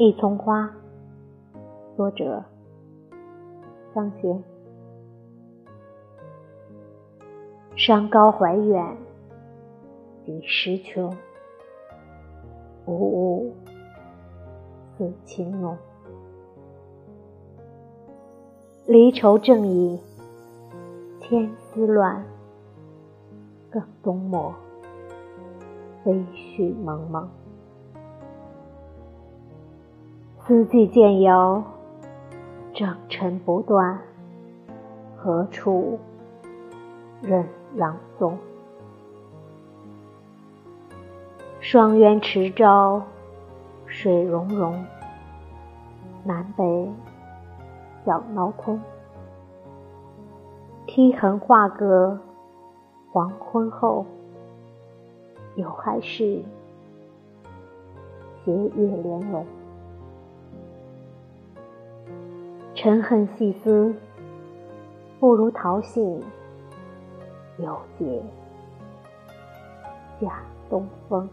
一丛花，作者张贤。山高怀远，几时穷？无物似情浓。离愁正已千丝乱，更东陌飞絮蒙蒙。四季渐遥，征尘不断，何处任郎踪？双渊池沼，水溶溶，南北小淖通。梯痕画阁，黄昏后，又还是斜月连笼。沉恨细思，不如桃杏犹结夏东风。